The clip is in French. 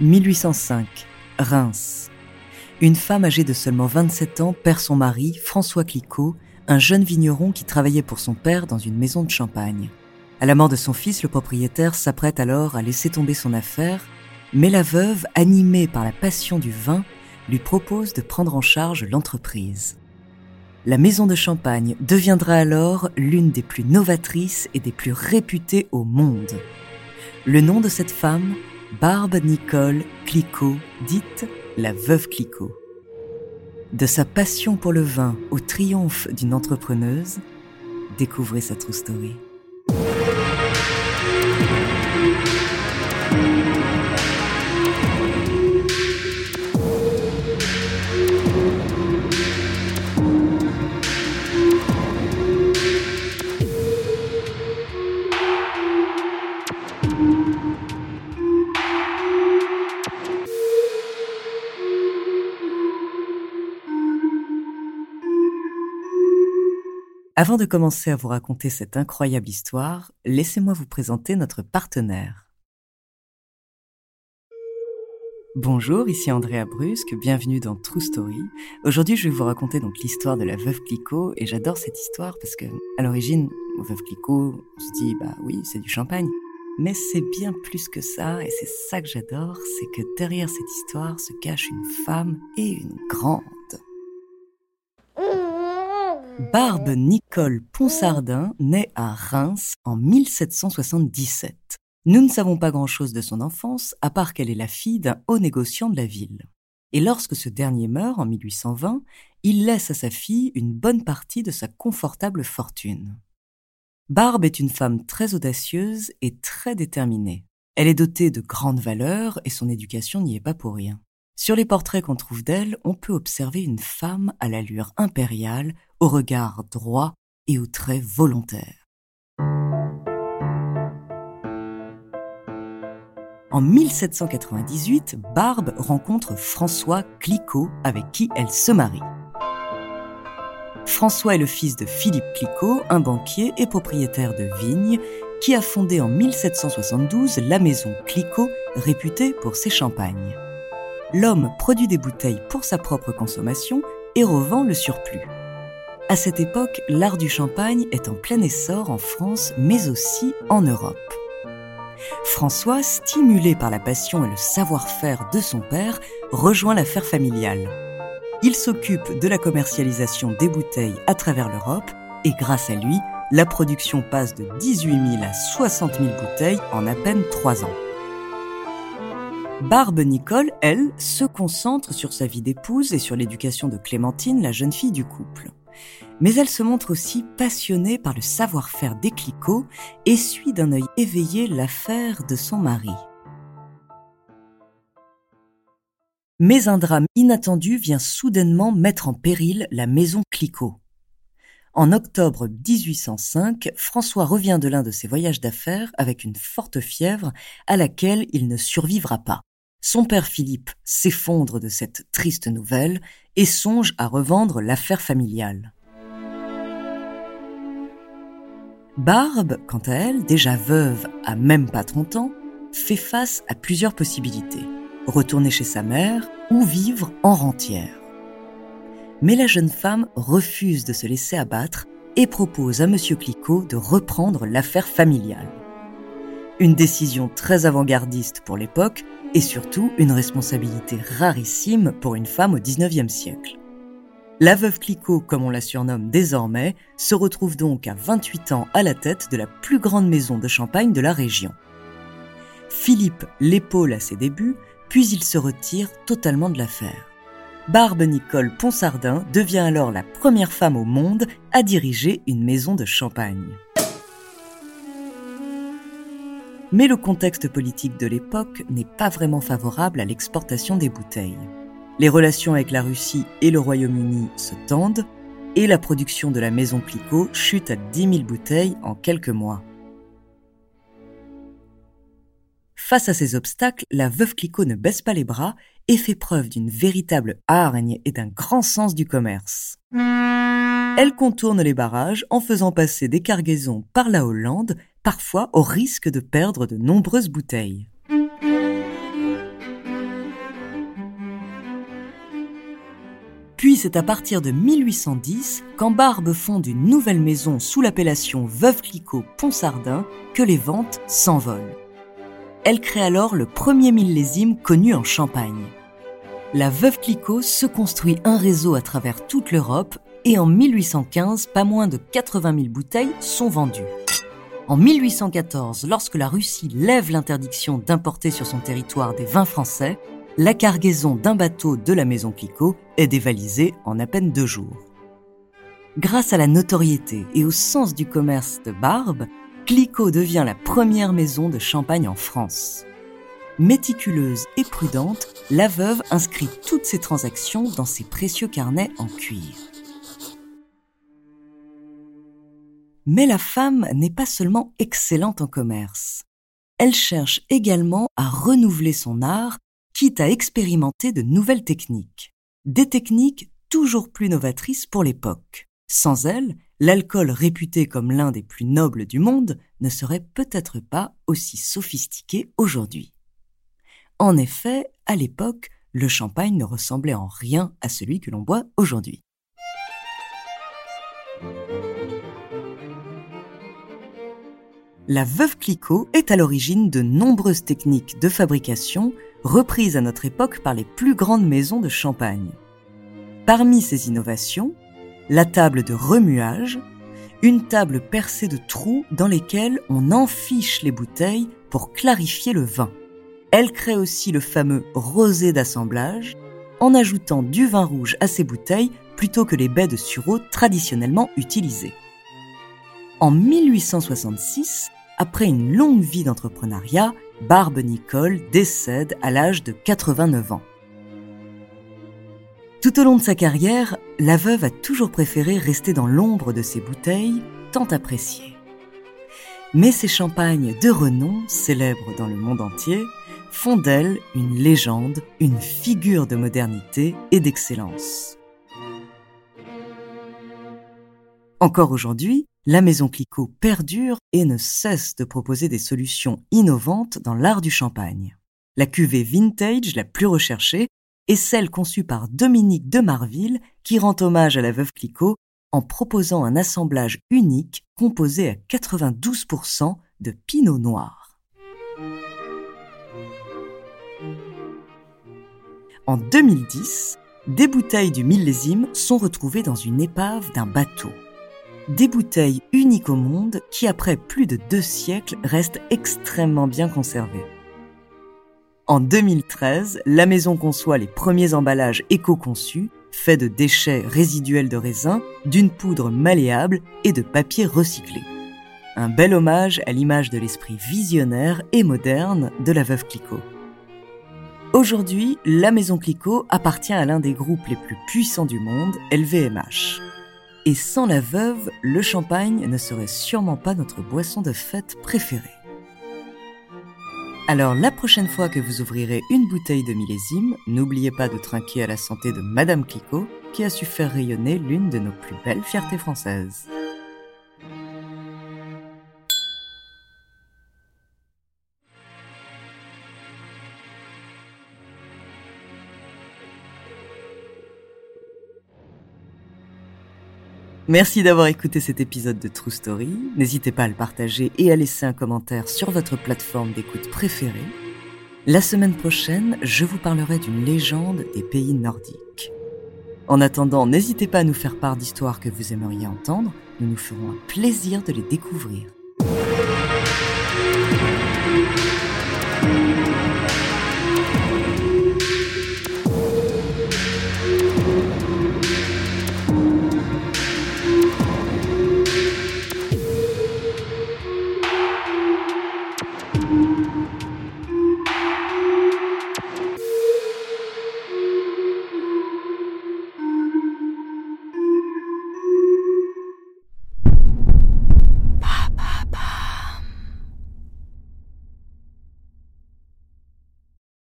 1805, Reims. Une femme âgée de seulement 27 ans perd son mari, François Clicquot, un jeune vigneron qui travaillait pour son père dans une maison de champagne. À la mort de son fils, le propriétaire s'apprête alors à laisser tomber son affaire, mais la veuve, animée par la passion du vin, lui propose de prendre en charge l'entreprise. La maison de champagne deviendra alors l'une des plus novatrices et des plus réputées au monde. Le nom de cette femme, Barbe Nicole Clicquot, dite la veuve Clicquot. De sa passion pour le vin au triomphe d'une entrepreneuse, découvrez sa true story. Avant de commencer à vous raconter cette incroyable histoire, laissez-moi vous présenter notre partenaire. Bonjour, ici Andrea Brusque, bienvenue dans True Story. Aujourd'hui, je vais vous raconter donc l'histoire de la veuve Clicquot et j'adore cette histoire parce que, à l'origine, veuve Clicquot, on se dit, bah oui, c'est du champagne. Mais c'est bien plus que ça et c'est ça que j'adore, c'est que derrière cette histoire se cache une femme et une grande. Barbe Nicole Ponsardin naît à Reims en 1777. Nous ne savons pas grand-chose de son enfance, à part qu'elle est la fille d'un haut négociant de la ville. Et lorsque ce dernier meurt en 1820, il laisse à sa fille une bonne partie de sa confortable fortune. Barbe est une femme très audacieuse et très déterminée. Elle est dotée de grandes valeurs et son éducation n'y est pas pour rien. Sur les portraits qu'on trouve d'elle, on peut observer une femme à l'allure impériale, au regard droit et aux traits volontaires. En 1798, Barbe rencontre François Clicquot avec qui elle se marie. François est le fils de Philippe Clicquot, un banquier et propriétaire de vignes, qui a fondé en 1772 la maison Clicquot, réputée pour ses champagnes. L'homme produit des bouteilles pour sa propre consommation et revend le surplus. À cette époque, l'art du champagne est en plein essor en France, mais aussi en Europe. François, stimulé par la passion et le savoir-faire de son père, rejoint l'affaire familiale. Il s'occupe de la commercialisation des bouteilles à travers l'Europe et grâce à lui, la production passe de 18 000 à 60 000 bouteilles en à peine 3 ans. Barbe Nicole, elle, se concentre sur sa vie d'épouse et sur l'éducation de Clémentine, la jeune fille du couple mais elle se montre aussi passionnée par le savoir-faire des clicots et suit d'un œil éveillé l'affaire de son mari. Mais un drame inattendu vient soudainement mettre en péril la maison Clicquot. En octobre 1805, François revient de l'un de ses voyages d'affaires avec une forte fièvre à laquelle il ne survivra pas. Son père Philippe s'effondre de cette triste nouvelle et songe à revendre l'affaire familiale. Barbe, quant à elle, déjà veuve à même pas 30 ans, fait face à plusieurs possibilités. Retourner chez sa mère ou vivre en rentière. Mais la jeune femme refuse de se laisser abattre et propose à M. Clicquot de reprendre l'affaire familiale. Une décision très avant-gardiste pour l'époque et surtout une responsabilité rarissime pour une femme au XIXe siècle. La veuve Clicquot, comme on la surnomme désormais, se retrouve donc à 28 ans à la tête de la plus grande maison de champagne de la région. Philippe l'épaule à ses débuts, puis il se retire totalement de l'affaire. Barbe Nicole Ponsardin devient alors la première femme au monde à diriger une maison de champagne. Mais le contexte politique de l'époque n'est pas vraiment favorable à l'exportation des bouteilles. Les relations avec la Russie et le Royaume-Uni se tendent et la production de la maison Clicquot chute à 10 000 bouteilles en quelques mois. Face à ces obstacles, la veuve Clicquot ne baisse pas les bras et fait preuve d'une véritable hargne et d'un grand sens du commerce. Elle contourne les barrages en faisant passer des cargaisons par la Hollande, parfois au risque de perdre de nombreuses bouteilles. Puis c'est à partir de 1810 quand Barbe fonde une nouvelle maison sous l'appellation Veuve Clicot-Ponsardin que les ventes s'envolent. Elle crée alors le premier millésime connu en Champagne. La Veuve Clicot se construit un réseau à travers toute l'Europe et en 1815, pas moins de 80 000 bouteilles sont vendues. En 1814, lorsque la Russie lève l'interdiction d'importer sur son territoire des vins français, la cargaison d'un bateau de la maison Clicquot est dévalisée en à peine deux jours. Grâce à la notoriété et au sens du commerce de Barbe, Clicquot devient la première maison de champagne en France. Méticuleuse et prudente, la veuve inscrit toutes ses transactions dans ses précieux carnets en cuir. Mais la femme n'est pas seulement excellente en commerce. Elle cherche également à renouveler son art, quitte à expérimenter de nouvelles techniques. Des techniques toujours plus novatrices pour l'époque. Sans elle, l'alcool réputé comme l'un des plus nobles du monde ne serait peut-être pas aussi sophistiqué aujourd'hui. En effet, à l'époque, le champagne ne ressemblait en rien à celui que l'on boit aujourd'hui. La veuve Clicquot est à l'origine de nombreuses techniques de fabrication reprises à notre époque par les plus grandes maisons de champagne. Parmi ces innovations, la table de remuage, une table percée de trous dans lesquels on enfiche les bouteilles pour clarifier le vin. Elle crée aussi le fameux rosé d'assemblage en ajoutant du vin rouge à ses bouteilles plutôt que les baies de sureau traditionnellement utilisées. En 1866, après une longue vie d'entrepreneuriat, Barbe Nicole décède à l'âge de 89 ans. Tout au long de sa carrière, la veuve a toujours préféré rester dans l'ombre de ses bouteilles, tant appréciées. Mais ses champagnes de renom, célèbres dans le monde entier, font d'elle une légende, une figure de modernité et d'excellence. Encore aujourd'hui, la maison Clicquot perdure et ne cesse de proposer des solutions innovantes dans l'art du champagne. La cuvée vintage la plus recherchée est celle conçue par Dominique de Marville qui rend hommage à la veuve Clicquot en proposant un assemblage unique composé à 92% de pinot noir. En 2010, des bouteilles du millésime sont retrouvées dans une épave d'un bateau des bouteilles uniques au monde qui, après plus de deux siècles, restent extrêmement bien conservées. En 2013, la maison conçoit les premiers emballages éco-conçus, faits de déchets résiduels de raisin, d'une poudre malléable et de papier recyclé. Un bel hommage à l'image de l'esprit visionnaire et moderne de la veuve Clicquot. Aujourd'hui, la maison Clicquot appartient à l'un des groupes les plus puissants du monde, LVMH. Et sans la veuve, le champagne ne serait sûrement pas notre boisson de fête préférée. Alors la prochaine fois que vous ouvrirez une bouteille de millésime, n'oubliez pas de trinquer à la santé de Madame Clicquot, qui a su faire rayonner l'une de nos plus belles fiertés françaises. Merci d'avoir écouté cet épisode de True Story. N'hésitez pas à le partager et à laisser un commentaire sur votre plateforme d'écoute préférée. La semaine prochaine, je vous parlerai d'une légende des pays nordiques. En attendant, n'hésitez pas à nous faire part d'histoires que vous aimeriez entendre. Nous nous ferons un plaisir de les découvrir.